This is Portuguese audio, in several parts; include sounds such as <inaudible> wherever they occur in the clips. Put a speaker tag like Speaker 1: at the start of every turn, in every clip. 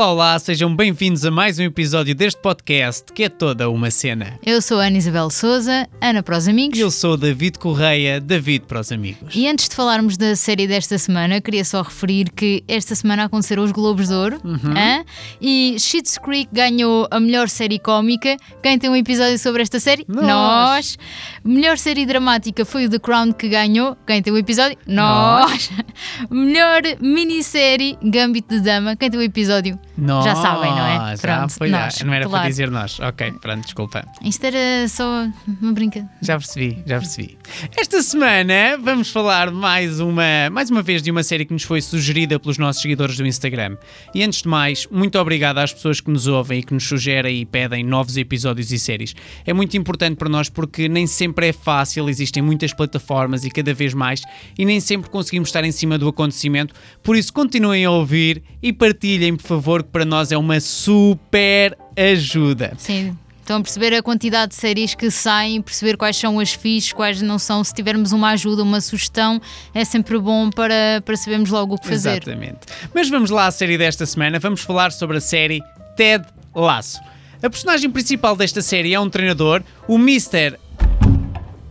Speaker 1: Olá, olá, sejam bem-vindos a mais um episódio deste podcast que é toda uma cena.
Speaker 2: Eu sou a Ana Isabel Souza, Ana para os amigos.
Speaker 1: E eu sou David Correia, David para os amigos.
Speaker 2: E antes de falarmos da série desta semana, queria só referir que esta semana aconteceram os Globos de Ouro
Speaker 1: Uhum.
Speaker 2: e Schitt's Creek ganhou a melhor série cómica. Quem tem um episódio sobre esta série?
Speaker 1: Nós.
Speaker 2: Melhor série dramática foi o The Crown que ganhou. Quem tem um episódio? Nós. <laughs> melhor minissérie Gambit de Dama. Quem tem um episódio?
Speaker 1: Nós,
Speaker 2: Já sabem, não é? Pronto,
Speaker 1: é,
Speaker 2: nós,
Speaker 1: não era para
Speaker 2: claro.
Speaker 1: dizer nós. Ok, pronto, desculpa.
Speaker 2: Isto era só uma brincadeira.
Speaker 1: Já percebi, já percebi. Esta semana vamos falar mais uma, mais uma vez de uma série que nos foi sugerida pelos nossos seguidores do Instagram. E antes de mais, muito obrigado às pessoas que nos ouvem e que nos sugerem e pedem novos episódios e séries. É muito importante para nós porque nem sempre é fácil, existem muitas plataformas e cada vez mais, e nem sempre conseguimos estar em cima do acontecimento. Por isso, continuem a ouvir e partilhem, por favor, para nós é uma super ajuda.
Speaker 2: Sim. Estão a perceber a quantidade de séries que saem, perceber quais são as fixes, quais não são. Se tivermos uma ajuda, uma sugestão, é sempre bom para, para sabermos logo o que fazer.
Speaker 1: Exatamente. Mas vamos lá à série desta semana. Vamos falar sobre a série Ted Lasso. A personagem principal desta série é um treinador, o Mr.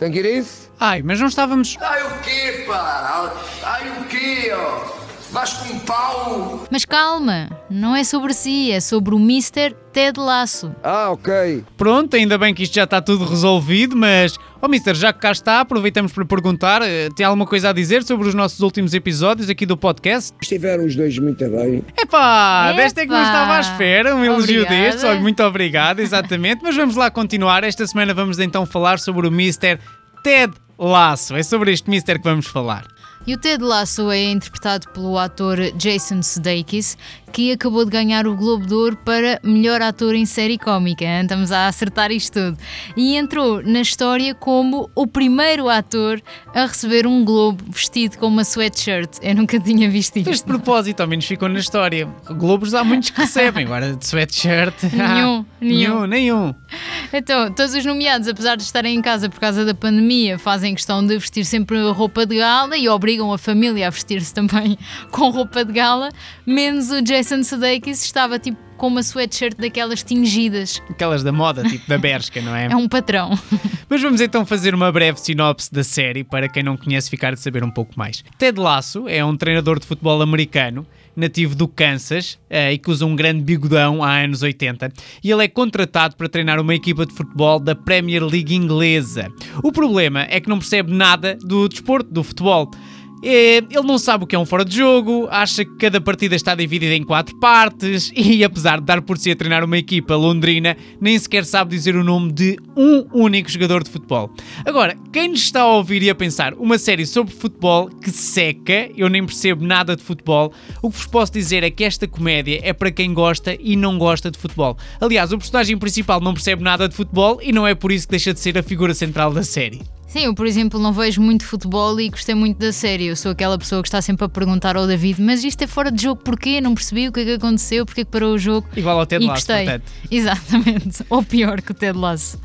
Speaker 3: A isso?
Speaker 1: Ai, mas não estávamos.
Speaker 3: Ai o quê, pá? Ai o quê, ó? Vais com um pau?
Speaker 2: Mas calma, não é sobre si, é sobre o Mr. Ted Lasso.
Speaker 3: Ah, ok.
Speaker 1: Pronto, ainda bem que isto já está tudo resolvido, mas. Oh, Mister, já que cá está, aproveitamos para perguntar: eh, tem alguma coisa a dizer sobre os nossos últimos episódios aqui do podcast?
Speaker 3: Estiveram os dois muito bem.
Speaker 1: Epá, desta é que não estava à espera, um elogio
Speaker 2: Obrigada.
Speaker 1: destes. Olha, muito obrigado, exatamente. Mas vamos lá continuar. Esta semana vamos então falar sobre o Mr. Ted Lasso. É sobre este Mister que vamos falar.
Speaker 2: E o Ted Lasso é interpretado pelo ator Jason Sudeikis, que acabou de ganhar o Globo de Ouro para melhor ator em série cómica. hein? Estamos a acertar isto tudo. E entrou na história como o primeiro ator a receber um Globo vestido com uma sweatshirt. Eu nunca tinha visto isto.
Speaker 1: propósito, ao menos ficou na história. Globos há muitos que recebem, agora de sweatshirt. <laughs>
Speaker 2: Nenhum,
Speaker 1: nenhum,
Speaker 2: nenhum.
Speaker 1: nenhum.
Speaker 2: Então, todos os nomeados, apesar de estarem em casa por causa da pandemia, fazem questão de vestir sempre roupa de gala e obrigam a família a vestir-se também <laughs> com roupa de gala, menos o Jason Sudeikis estava tipo com uma sweatshirt daquelas tingidas.
Speaker 1: Aquelas da moda, tipo da Bershka, não é?
Speaker 2: É um patrão. <laughs>
Speaker 1: Mas vamos então fazer uma breve sinopse da série para quem não conhece ficar de saber um pouco mais. Ted Lasso é um treinador de futebol americano, nativo do Kansas eh, e que usa um grande bigodão há anos 80. E ele é contratado para treinar uma equipa de futebol da Premier League inglesa. O problema é que não percebe nada do desporto, do futebol. Eh, Ele não sabe o que é um fora de jogo, acha que cada partida está dividida em quatro partes <laughs> e, apesar de dar por si a treinar uma equipa londrina, nem sequer sabe dizer o nome de um único jogador de futebol. Agora, quem nos está a ouvir e a pensar uma série sobre futebol que seca, eu nem percebo nada de futebol, o que vos posso dizer é que esta comédia é para quem gosta e não gosta de futebol. Aliás, o personagem principal não percebe nada de futebol e não é por isso que deixa de ser a figura central da série.
Speaker 2: Sim, eu, por exemplo, não vejo muito futebol e gostei muito da série. Eu sou aquela pessoa que está sempre a perguntar ao David: mas isto é fora de jogo porquê? Não percebi o que é que aconteceu, porque é que parou o jogo.
Speaker 1: Igual ao Ted
Speaker 2: e
Speaker 1: Lasso,
Speaker 2: gostei.
Speaker 1: portanto.
Speaker 2: Exatamente. <laughs> Ou pior que o Ted Lasso.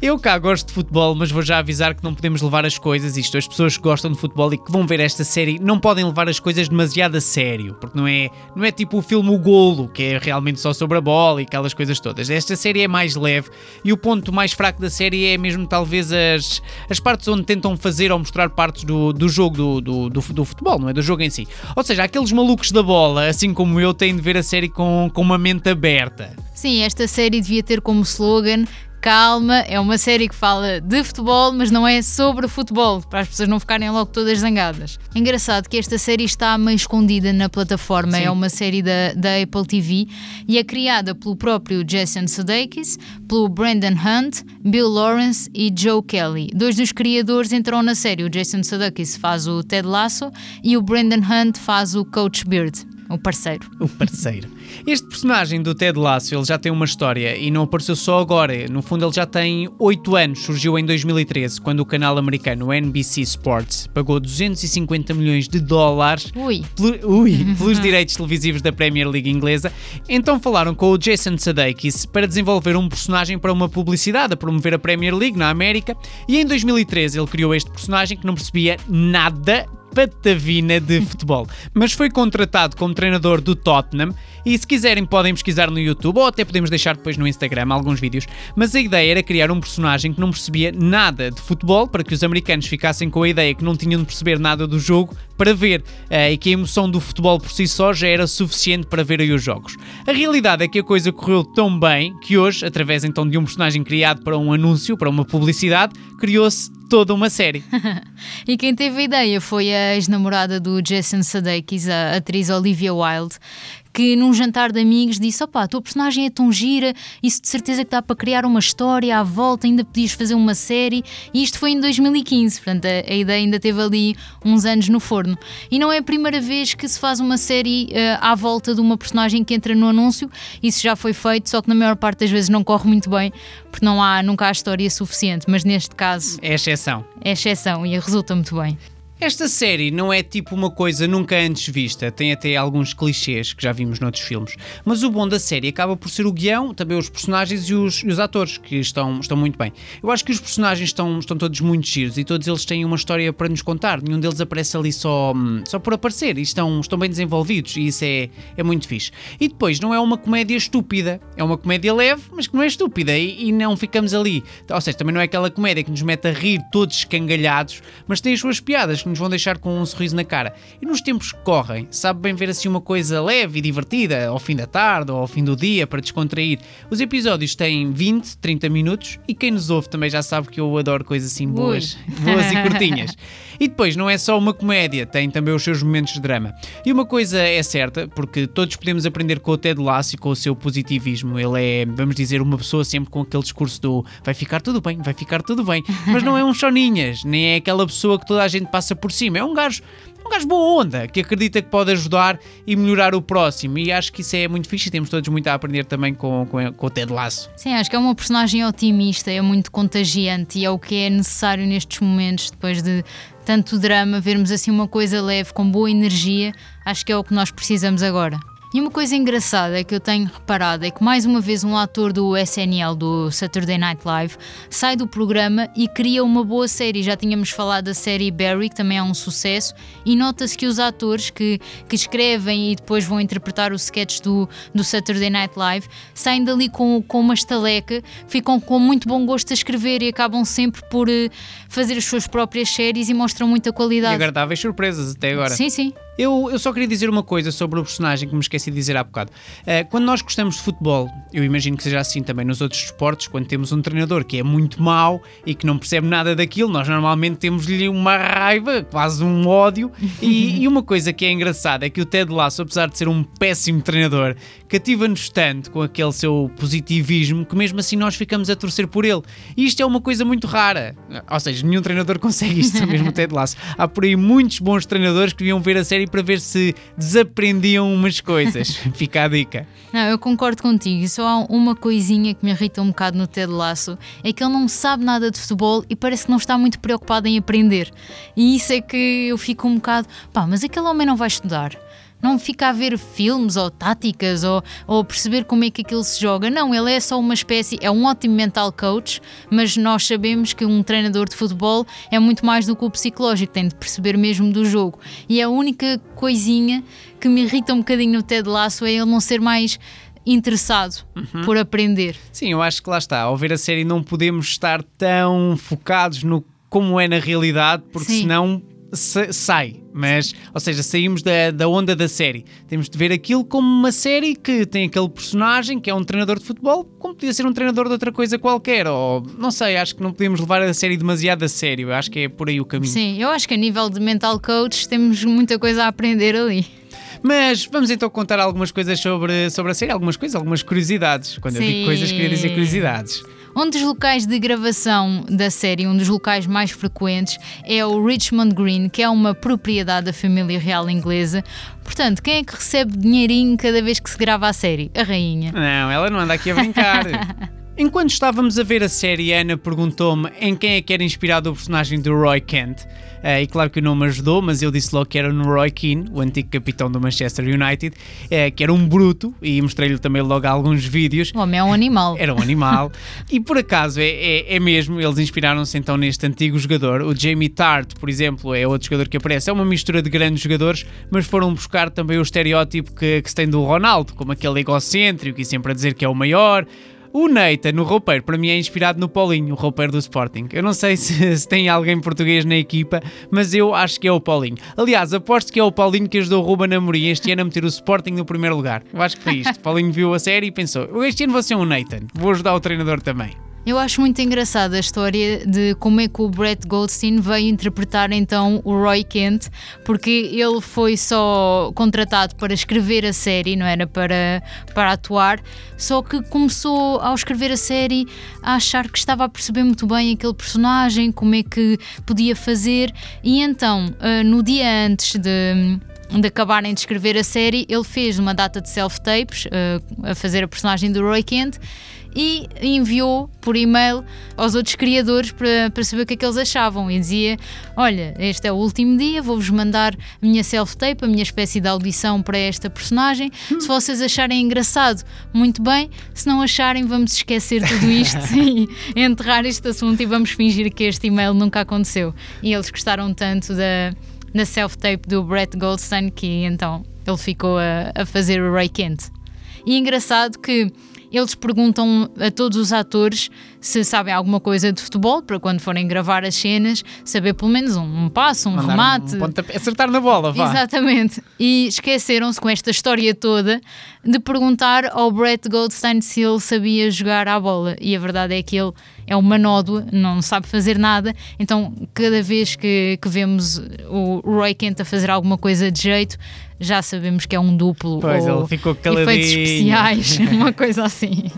Speaker 1: Eu cá gosto de futebol, mas vou já avisar que não podemos levar as coisas, isto, as pessoas que gostam de futebol e que vão ver esta série não podem levar as coisas demasiado a sério, porque não é, não é tipo o filme O Golo, que é realmente só sobre a bola e aquelas coisas todas. Esta série é mais leve e o ponto mais fraco da série é mesmo talvez as, as partes onde tentam fazer ou mostrar partes do, do jogo do, do, do, do futebol, não é? Do jogo em si. Ou seja, aqueles malucos da bola, assim como eu, têm de ver a série com, com uma mente aberta.
Speaker 2: Sim, esta série devia ter como slogan Calma, é uma série que fala de futebol, mas não é sobre futebol, para as pessoas não ficarem logo todas zangadas. Engraçado que esta série está meio escondida na plataforma,
Speaker 1: Sim.
Speaker 2: é uma série da, da Apple TV e é criada pelo próprio Jason Sudeikis, pelo Brandon Hunt, Bill Lawrence e Joe Kelly. Dois dos criadores entram na série, o Jason Sudeikis faz o Ted Lasso e o Brandon Hunt faz o Coach Beard. O parceiro.
Speaker 1: O parceiro. Este personagem do Ted Lasso, ele já tem uma história e não apareceu só agora. No fundo, ele já tem 8 anos. Surgiu em 2013, quando o canal americano NBC Sports pagou 250 milhões de dólares
Speaker 2: Ui.
Speaker 1: pelo- ui, <laughs> pelos direitos televisivos da Premier League inglesa. Então falaram com o Jason Sudeikis para desenvolver um personagem para uma publicidade a promover a Premier League na América. E em 2013 ele criou este personagem que não percebia nada patavina de futebol, mas foi contratado como treinador do Tottenham e se quiserem podem pesquisar no YouTube ou até podemos deixar depois no Instagram alguns vídeos, mas a ideia era criar um personagem que não percebia nada de futebol para que os americanos ficassem com a ideia que não tinham de perceber nada do jogo para ver. Eh, e que a emoção do futebol por si só já era suficiente para ver aí os jogos. A realidade é que a coisa correu tão bem que hoje, através então de um personagem criado para um anúncio, para uma publicidade, criou-se toda uma série. <laughs>
Speaker 2: E quem teve a ideia foi a ex-namorada do Jason Sudeikis, a atriz Olivia Wilde, que num jantar de amigos disse: opá, a tua personagem é tão gira, isso de certeza que dá para criar uma história à volta, ainda podias fazer uma série. E isto foi em 2015, portanto a, a ideia ainda teve ali uns anos no forno. E não é a primeira vez que se faz uma série eh, à volta de uma personagem que entra no anúncio, isso já foi feito, só que na maior parte das vezes não corre muito bem, porque não há, nunca há história suficiente, mas neste caso
Speaker 1: É exceção.
Speaker 2: é exceção e resulta muito bem.
Speaker 1: Esta série não é tipo uma coisa nunca antes vista, tem até alguns clichês que já vimos noutros filmes, mas o bom da série acaba por ser o guião, também os personagens e os, e os atores, que estão, estão muito bem. Eu acho que os personagens estão, estão todos muito giros e todos eles têm uma história para nos contar, nenhum deles aparece ali só, hum, só por aparecer e estão, estão bem desenvolvidos e isso é, é muito fixe. E depois, não é uma comédia estúpida, é uma comédia leve, mas que não é estúpida e, e não ficamos ali. Ou seja, também não é aquela comédia que nos mete a rir todos escangalhados, mas tem as suas piadas que nos vão deixar com um sorriso na cara. E nos tempos que correm, sabe bem ver assim uma coisa leve e divertida ao fim da tarde ou ao fim do dia para descontrair. Os episódios têm 20, 30 minutos e quem nos ouve também já sabe que eu adoro coisas assim boas, boas e curtinhas. <laughs> E depois não é só uma comédia, tem também os seus momentos de drama. E uma coisa é certa, porque todos podemos aprender com o Ted Lasso e com o seu positivismo. Ele é, vamos dizer, uma pessoa sempre com aquele discurso do vai ficar tudo bem, vai ficar tudo bem. Mas não é um <laughs> choninhas, nem é aquela pessoa que toda a gente passa por cima. É um gajo um gajo boa onda, que acredita que pode ajudar e melhorar o próximo. E acho que isso é muito fixe e temos todos muito a aprender também com, com, com o Ted Lasso.
Speaker 2: Sim, acho que é uma personagem otimista, é muito contagiante e é o que é necessário nestes momentos, depois de tanto drama, vermos assim uma coisa leve, com boa energia, acho que é o que nós precisamos agora. E uma coisa engraçada que eu tenho reparado é que mais uma vez um ator do SNL, do Saturday Night Live, sai do programa e cria uma boa série. Já tínhamos falado da série Barry, que também é um sucesso, e nota-se que os atores que, que escrevem e depois vão interpretar os sketches do, do Saturday Night Live saem dali com, com uma estaleca, ficam com muito bom gosto a escrever e acabam sempre por eh, fazer as suas próprias séries e mostram muita
Speaker 1: E
Speaker 2: qualidade.
Speaker 1: agradáveis surpresas até agora.
Speaker 2: Sim, sim.
Speaker 1: Eu, eu só queria dizer uma coisa sobre o personagem que me esqueci de dizer há bocado. Eh, quando nós gostamos de futebol, eu imagino que seja assim também nos outros esportes, quando temos um treinador que é muito mau e que não percebe nada daquilo, nós normalmente temos-lhe uma raiva, quase um ódio. E, e uma coisa que é engraçada é que o Ted Lasso, apesar de ser um péssimo treinador, cativa-nos tanto com aquele seu positivismo que mesmo assim nós ficamos a torcer por ele. E isto é uma coisa muito rara. Ou seja, nenhum treinador <laughs> consegue isto, mesmo o Ted Lasso. Há por aí muitos bons treinadores que deviam ver a série para ver se desaprendiam umas coisas. <laughs> Fica a dica.
Speaker 2: Não, eu concordo contigo. E só há uma coisinha que me irrita um bocado no Ted Lasso: é que ele não sabe nada de futebol e parece que não está muito preocupado em aprender. E isso é que eu fico um bocado, pá, mas aquele homem não vai estudar. Não fica a ver filmes ou táticas ou, ou perceber como é que aquilo se joga. Não, ele é só uma espécie, é um ótimo mental coach, mas nós sabemos que um treinador de futebol é muito mais do que o psicológico, tem de perceber mesmo do jogo. E a única coisinha que me irrita um bocadinho no Ted Lasso é ele não ser mais interessado por aprender.
Speaker 1: Sim, eu acho que lá está. Ao ver a série não podemos estar tão focados no como é na realidade, porque
Speaker 2: Sim.
Speaker 1: senão sai. Mas, ou seja, saímos da, da onda da série. Temos de ver aquilo como uma série que tem aquele personagem que é um treinador de futebol, como podia ser um treinador de outra coisa qualquer. Ou não sei, acho que não podemos levar a série demasiado a sério. Eu acho que é por aí o caminho.
Speaker 2: Sim, eu acho que a nível de mental coach temos muita coisa a aprender ali.
Speaker 1: Mas vamos então contar algumas coisas sobre, sobre a série, algumas coisas, algumas curiosidades. Quando eu digo
Speaker 2: Sim.
Speaker 1: coisas, queria dizer curiosidades.
Speaker 2: Um dos locais de gravação da série, um dos locais mais frequentes, é o Richmond Green, que é uma propriedade da família real inglesa. Portanto, quem é que recebe dinheirinho cada vez que se grava a série? A rainha.
Speaker 1: Não, ela não anda aqui a brincar. <laughs> Enquanto estávamos a ver a série, a Ana perguntou-me em quem é que era inspirado o personagem do Roy Kent. Uh, e claro que o nome ajudou, mas eu disse logo que era no Roy Keane, o antigo capitão do Manchester United, uh, que era um bruto, e mostrei-lhe também logo alguns vídeos.
Speaker 2: O homem é um animal.
Speaker 1: Era um animal. <laughs> e por acaso, é, é, é mesmo, eles inspiraram-se então neste antigo jogador. O Jamie Tart, por exemplo, é outro jogador que aparece. É uma mistura de grandes jogadores, mas foram buscar também o estereótipo que, que se tem do Ronaldo, como aquele egocêntrico e sempre a dizer que é o maior. O Neita, no roupeiro, para mim é inspirado no Paulinho, o roupeiro do Sporting. Eu não sei <laughs> se, se, tem alguém português na equipa, mas eu acho que é o Paulinho. Aliás, aposto que é o Paulinho que ajudou o Ruben Amorim este ano a meter o Sporting no primeiro lugar. Eu acho que foi isto. <laughs> Paulinho viu a série e pensou: este ano vou ser um Nathan, vou ajudar o treinador também.
Speaker 2: Eu acho muito engraçada a história de como é que o Brett Goldstein veio interpretar então o Roy Kent, porque ele foi só contratado para escrever a série, não era para, para atuar, só que começou ao escrever a série a achar que estava a perceber muito bem aquele personagem, como é que podia fazer, e então, ah, no dia antes de de acabarem de escrever a série, ele fez uma data de self-tapes uh, a fazer a personagem do Roy Kent e enviou por e-mail aos outros criadores para, para saber o que é que eles achavam. E dizia: Olha, este é o último dia, vou-vos mandar a minha self-tape, a minha espécie de audição para esta personagem. Se vocês acharem engraçado, muito bem. Se não acharem, vamos esquecer tudo isto <laughs> e enterrar este assunto e vamos fingir que este e-mail nunca aconteceu. E eles gostaram tanto da, da self-tape do Brett Goldstein que então ele ficou a, a fazer o Ray Kent. E engraçado que eles perguntam a todos os atores se sabem alguma coisa de futebol, para quando forem gravar as cenas, saber pelo menos um, um passo, um Mandar remate. Um
Speaker 1: pontapé, acertar na bola, vá.
Speaker 2: Exatamente. E esqueceram-se com esta história toda de perguntar ao Brett Goldstein se ele sabia jogar à bola. E a verdade é que ele é uma nódoa, não sabe fazer nada. Então, cada vez que, que vemos o Roy Kent a fazer alguma coisa de jeito, já sabemos que é um duplo
Speaker 1: pois,
Speaker 2: ou
Speaker 1: ele ficou caladinho.
Speaker 2: efeitos especiais, <laughs> uma coisa assim.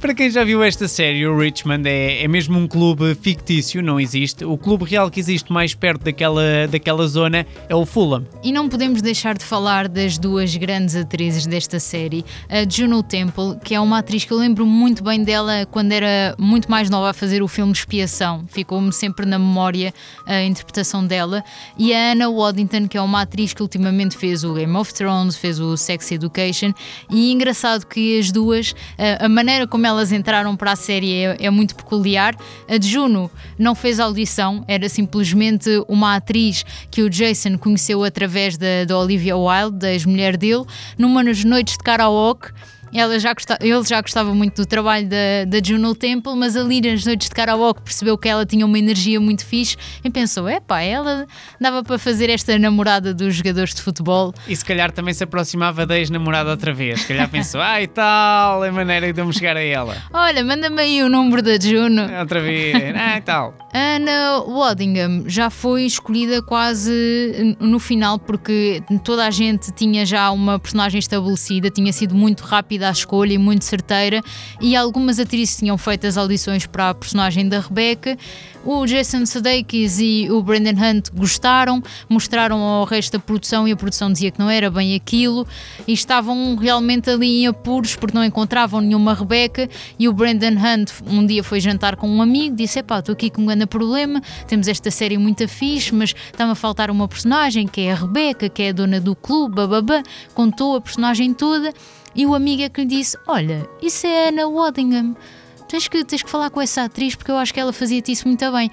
Speaker 1: Para quem já viu esta série, o Richmond é, é mesmo um clube fictício, não existe. O clube real que existe mais perto daquela, daquela zona é o Fulham.
Speaker 2: E não podemos deixar de falar das duas grandes atrizes desta série, a Juno Temple, que é uma atriz que eu lembro muito bem dela quando era muito mais nova a fazer o filme Expiação. Ficou-me sempre na memória a interpretação dela. E a Anna Waddington, que é uma atriz que ultimamente fez o Game of Thrones, fez o Sex Education, e engraçado que as duas, a maneira como elas entraram para a série é, é muito peculiar. A de Juno não fez audição, era simplesmente uma atriz que o Jason conheceu através da, da Olivia Wilde, da ex-mulher dele, numa das noites de karaoke ela já gostava, ele já gostava muito do trabalho da, da Juno Temple, mas ali nas noites de karaoke percebeu que ela tinha uma energia muito fixe e pensou: epá, ela dava para fazer esta namorada dos jogadores de futebol.
Speaker 1: E se calhar também se aproximava da ex-namorada outra vez. Se calhar pensou: ai tal, é maneira de eu me chegar a ela.
Speaker 2: Olha, manda-me aí o número da Juno.
Speaker 1: Outra vez, ah, tal.
Speaker 2: Anna Waddingham já foi escolhida quase no final porque toda a gente tinha já uma personagem estabelecida, tinha sido muito rápida rápida a escolha e muito certeira, e algumas atrizes tinham feito as audições para a personagem da Rebecca. O Jason Sudeikis e o Brendan Hunt gostaram, mostraram ao resto da produção e a produção dizia que não era bem aquilo e estavam realmente ali em apuros porque não encontravam nenhuma Rebecca e o Brendan Hunt um dia foi jantar com um amigo, disse, epá, estou aqui com um grande problema, temos esta série muito fixe, mas está-me a faltar uma personagem que é a Rebecca, que é a dona do clube, bababá, contou a personagem toda e o amigo é que lhe disse: Olha, isso é Anna Waddingham tens que, tens que falar com essa atriz porque eu acho que ela fazia-te isso muito bem.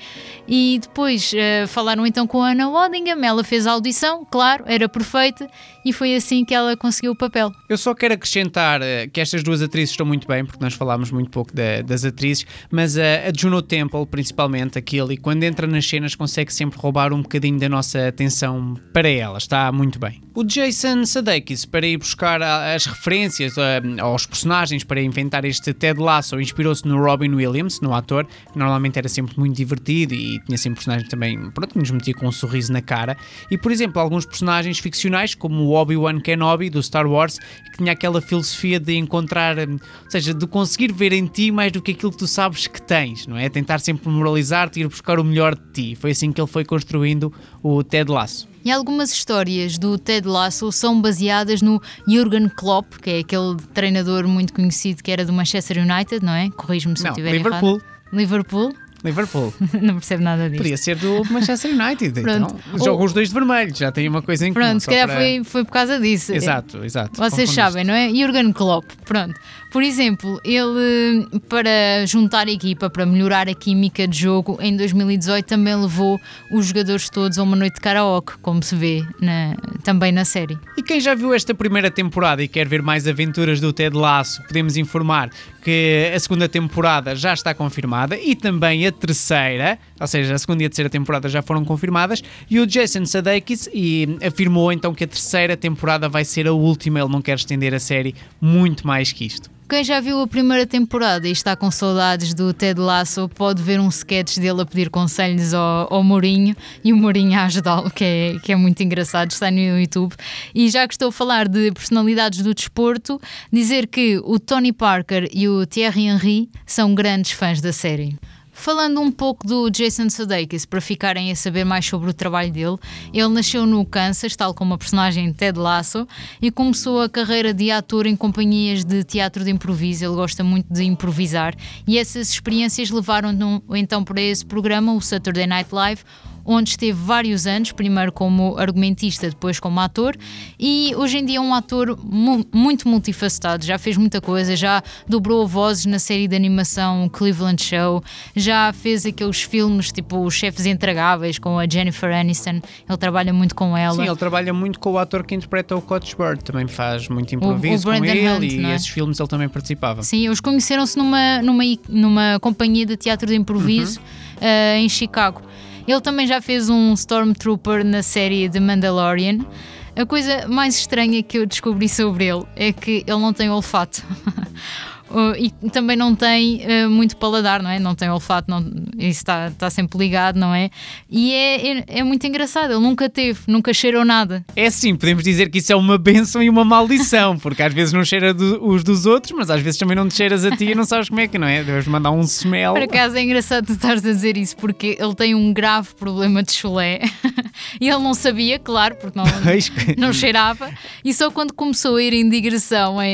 Speaker 2: E depois uh, falaram então com a Anna Waddingham, ela fez a audição, claro, era perfeita e foi assim que ela conseguiu o papel.
Speaker 1: Eu só quero acrescentar uh, que estas duas atrizes estão muito bem, porque nós falámos muito pouco da, das atrizes, mas uh, a Juno Temple, principalmente, aquele, quando entra nas cenas consegue sempre roubar um bocadinho da nossa atenção para ela, está muito bem. O Jason Sudeikis, para ir buscar as referências aos personagens, para inventar este Ted Lasso, inspirou-se no Robin Williams, no ator, que normalmente era sempre muito divertido e tinha sempre personagens também, pronto, que nos metia com um sorriso na cara. E, por exemplo, alguns personagens ficcionais, como o Obi-Wan Kenobi do Star Wars, que tinha aquela filosofia de encontrar, hum, ou seja, de conseguir ver em ti mais do que aquilo que tu sabes que tens, não é? Tentar sempre moralizar-te e ir buscar o melhor de ti. Foi assim que ele foi construindo o Ted Lasso.
Speaker 2: E algumas histórias do Ted Lasso são baseadas no Jurgen Klopp, que é aquele treinador muito conhecido que era do Manchester United, não é? Corrijo-me se eu
Speaker 1: Não,
Speaker 2: estiver
Speaker 1: Liverpool.
Speaker 2: errado. Liverpool.
Speaker 1: Liverpool. <laughs>
Speaker 2: não percebo nada disto.
Speaker 1: Podia ser do Manchester United.
Speaker 2: Pronto.
Speaker 1: Então, jogam os dois de vermelho, já tem uma coisa em comum.
Speaker 2: Pronto, se calhar
Speaker 1: para-
Speaker 2: foi, foi por causa disso.
Speaker 1: Exato, exato.
Speaker 2: Vocês
Speaker 1: confundiste.
Speaker 2: sabem, não é? Jurgen Klopp, pronto. Por exemplo, ele, para juntar a equipa, para melhorar a química de jogo, em 2018 também levou os jogadores todos a uma noite de karaoke, como se vê na- também na série.
Speaker 1: E quem já viu esta primeira temporada e quer ver mais aventuras do Ted Lasso, podemos informar que a segunda temporada já está confirmada e também a terceira, ou seja, a segunda e a terceira temporada já foram confirmadas, e o Jason Sudeikis e afirmou então que a terceira temporada vai ser a última, ele não quer estender a série muito mais que isto.
Speaker 2: Quem já viu a primeira temporada e está com saudades do Ted Lasso pode ver um sketch dele a pedir conselhos ao, ao Mourinho e o Mourinho a ajudá-lo, que é, que é muito engraçado, está no YouTube. E já que estou a falar de personalidades do desporto, dizer que o Tony Parker e o Thierry Henry são grandes fãs da série. Falando um pouco do Jason Sudeikis, para ficarem a saber mais sobre o trabalho dele, ele nasceu no Kansas, tal como a personagem Ted Lasso, e começou a carreira de ator em companhias de teatro de improviso. Ele gosta muito de improvisar, e essas experiências levaram-no então para esse programa, o Saturday Night Live, onde esteve vários anos, primeiro como argumentista, depois como ator, e hoje em dia é um ator mu- muito multifacetado, já fez muita coisa, já dobrou vozes na série de animação Cleveland Show, já fez aqueles filmes tipo Os Chefes Intragáveis com a Jennifer Aniston, ele trabalha muito com ela.
Speaker 1: Sim, ele trabalha muito com o ator que interpreta o Coach Bird, também faz muito improviso
Speaker 2: o
Speaker 1: com
Speaker 2: Brendan
Speaker 1: ele
Speaker 2: Hunt,
Speaker 1: e
Speaker 2: é?
Speaker 1: esses filmes ele também participava.
Speaker 2: Sim, eles conheceram-se numa, numa, numa companhia de teatro de improviso eh, em Chicago. Ele também já fez um Stormtrooper na série The Mandalorian. A coisa mais estranha que eu descobri sobre ele é que ele não tem olfato. <laughs> Uh, e também não tem uh, muito paladar, não é? Não tem olfato, não, isso está está sempre ligado, não é? E é, é, é muito engraçado, ele nunca teve, nunca cheirou nada.
Speaker 1: É sim, podemos dizer que isso é uma benção e uma maldição, porque às vezes não cheira do- os dos outros, mas às vezes também não te cheiras a ti e não sabes como é que não é. Deves mandar um smell.
Speaker 2: Por acaso é engraçado tu estares a dizer isso, porque ele tem um grave problema de chulé <laughs> e ele não sabia, claro, porque não, não cheirava, e só quando começou a ir em digressão é,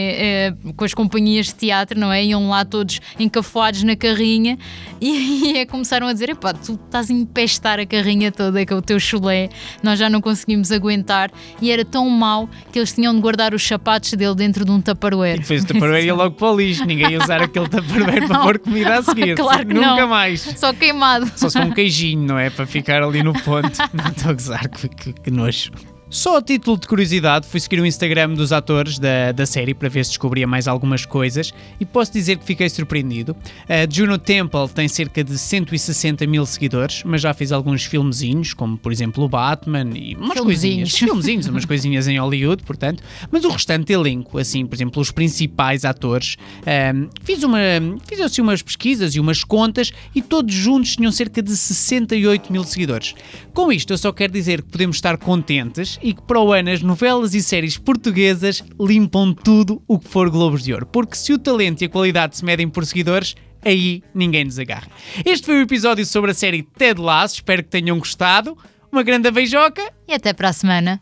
Speaker 2: é, com as companhias de teatro, não é? Iam lá todos encafuados na carrinha e, e <laughs> é, começaram a dizer: epá, tu estás a empestar a carrinha toda com o teu chulé, nós já não conseguimos aguentar, e era tão mau que eles tinham de guardar os sapatos dele dentro de um tupperware.
Speaker 1: Depois o tupperware ia logo para o lixo, ninguém ia usar aquele tupperware para <laughs> pôr comida a seguir. <laughs>
Speaker 2: Claro que
Speaker 1: Nunca
Speaker 2: não.
Speaker 1: mais.
Speaker 2: Só queimado.
Speaker 1: Só se for um queijinho, não é? Para ficar ali no ponto. Não estou a gozar, que, que, que nojo. Só a título de curiosidade, fui seguir o Instagram dos atores da, da série para ver se descobria mais algumas coisas e posso dizer que fiquei surpreendido. A Juno Temple tem cerca de 160 mil seguidores, mas já fez alguns filmezinhos, como por exemplo o Batman e umas
Speaker 2: Filmezinhos.
Speaker 1: coisinhas. Filmezinhos, umas coisinhas em Hollywood, portanto. Mas o restante elenco, assim, por exemplo, os principais atores, ahm, fiz, uma, fiz assim umas pesquisas e umas contas e todos juntos tinham cerca de 68 mil seguidores. Com isto, eu só quero dizer que podemos estar contentes e que para o ano as novelas e séries portuguesas limpam tudo o que for Globos de Ouro. Porque se o talento e a qualidade se medem por seguidores, aí ninguém nos agarra. Este foi o episódio sobre a série Ted Lasso. Espero que tenham gostado. Uma grande beijoca
Speaker 2: E até para a semana.